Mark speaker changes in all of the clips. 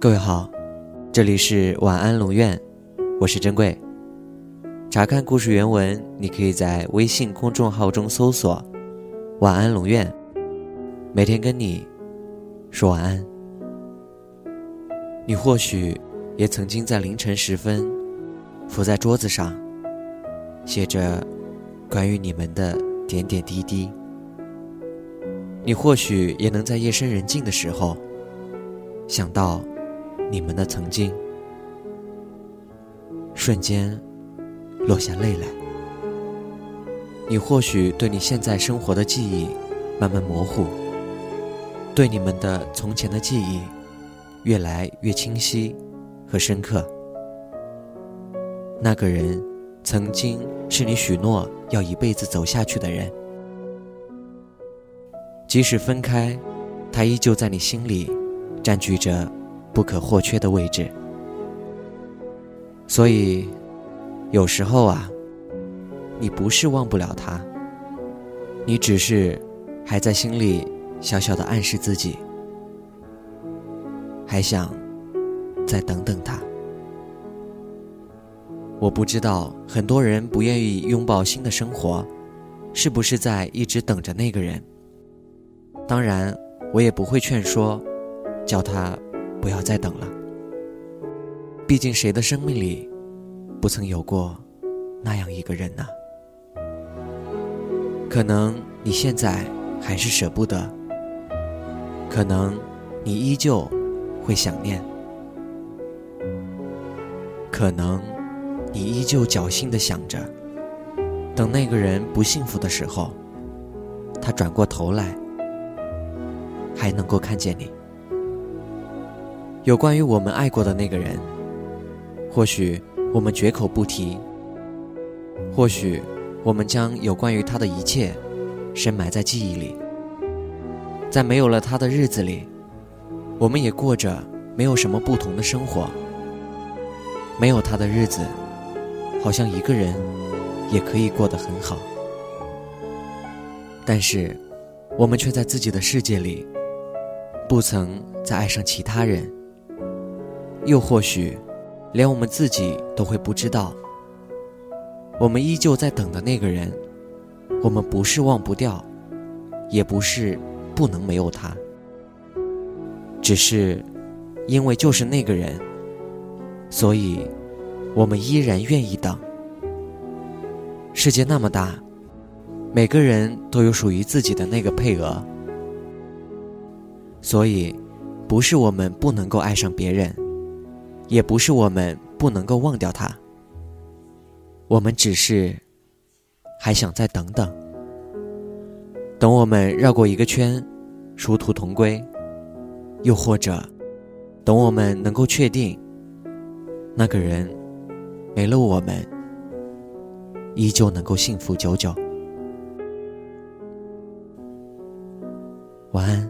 Speaker 1: 各位好，这里是晚安龙院，我是珍贵。查看故事原文，你可以在微信公众号中搜索“晚安龙院”，每天跟你说晚安。你或许也曾经在凌晨时分，伏在桌子上，写着关于你们的点点滴滴。你或许也能在夜深人静的时候，想到你们的曾经，瞬间落下泪来。你或许对你现在生活的记忆慢慢模糊，对你们的从前的记忆越来越清晰和深刻。那个人曾经是你许诺要一辈子走下去的人。即使分开，他依旧在你心里占据着不可或缺的位置。所以，有时候啊，你不是忘不了他，你只是还在心里小小的暗示自己，还想再等等他。我不知道很多人不愿意拥抱新的生活，是不是在一直等着那个人？当然，我也不会劝说，叫他不要再等了。毕竟，谁的生命里不曾有过那样一个人呢？可能你现在还是舍不得，可能你依旧会想念，可能你依旧侥幸的想着，等那个人不幸福的时候，他转过头来。还能够看见你。有关于我们爱过的那个人，或许我们绝口不提，或许我们将有关于他的一切深埋在记忆里。在没有了他的日子里，我们也过着没有什么不同的生活。没有他的日子，好像一个人也可以过得很好。但是，我们却在自己的世界里。不曾再爱上其他人，又或许，连我们自己都会不知道。我们依旧在等的那个人，我们不是忘不掉，也不是不能没有他，只是，因为就是那个人，所以，我们依然愿意等。世界那么大，每个人都有属于自己的那个配额。所以，不是我们不能够爱上别人，也不是我们不能够忘掉他。我们只是还想再等等，等我们绕过一个圈，殊途同归；又或者，等我们能够确定，那个人没了，我们依旧能够幸福久久。晚安。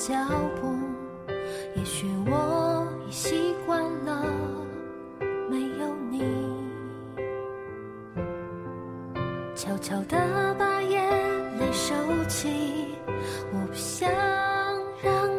Speaker 2: 脚步。也许我已习惯了没有你，悄悄地把眼泪收起。我不想让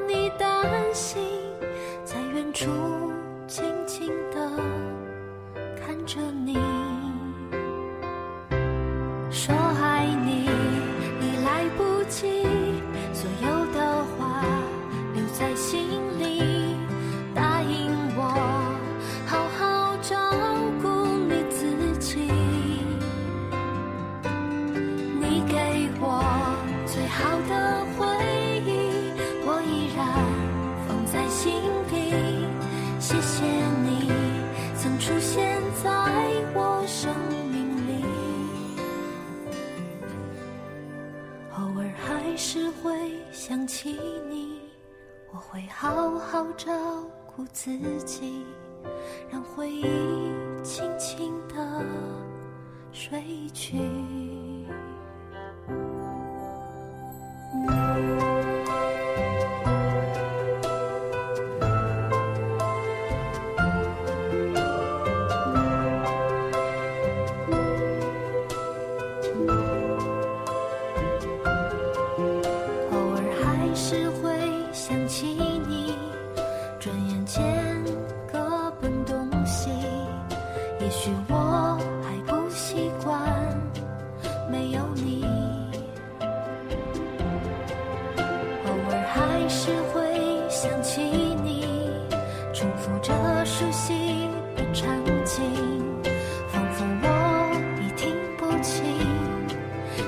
Speaker 2: 美好的回忆我依然放在心底谢谢你曾出现在我生命里。偶尔还是会想起你我会好好照顾自己让回忆轻轻地睡去。想起你重复着熟悉的场景仿佛我已听不清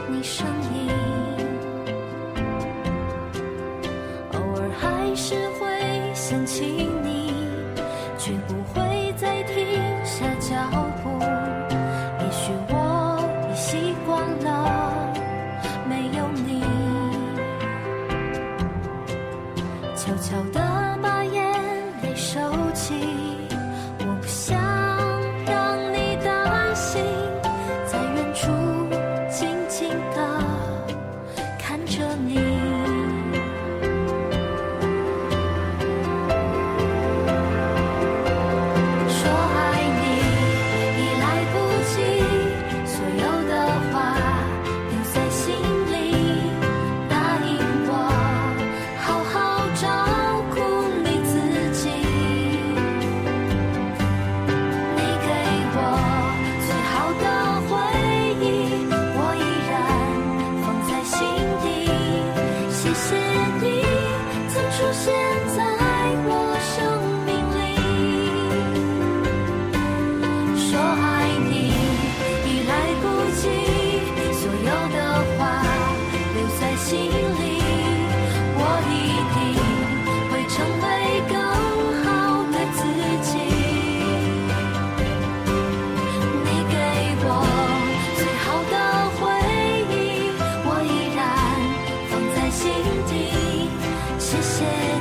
Speaker 2: 你声音。偶尔还是会想起你却不悄悄的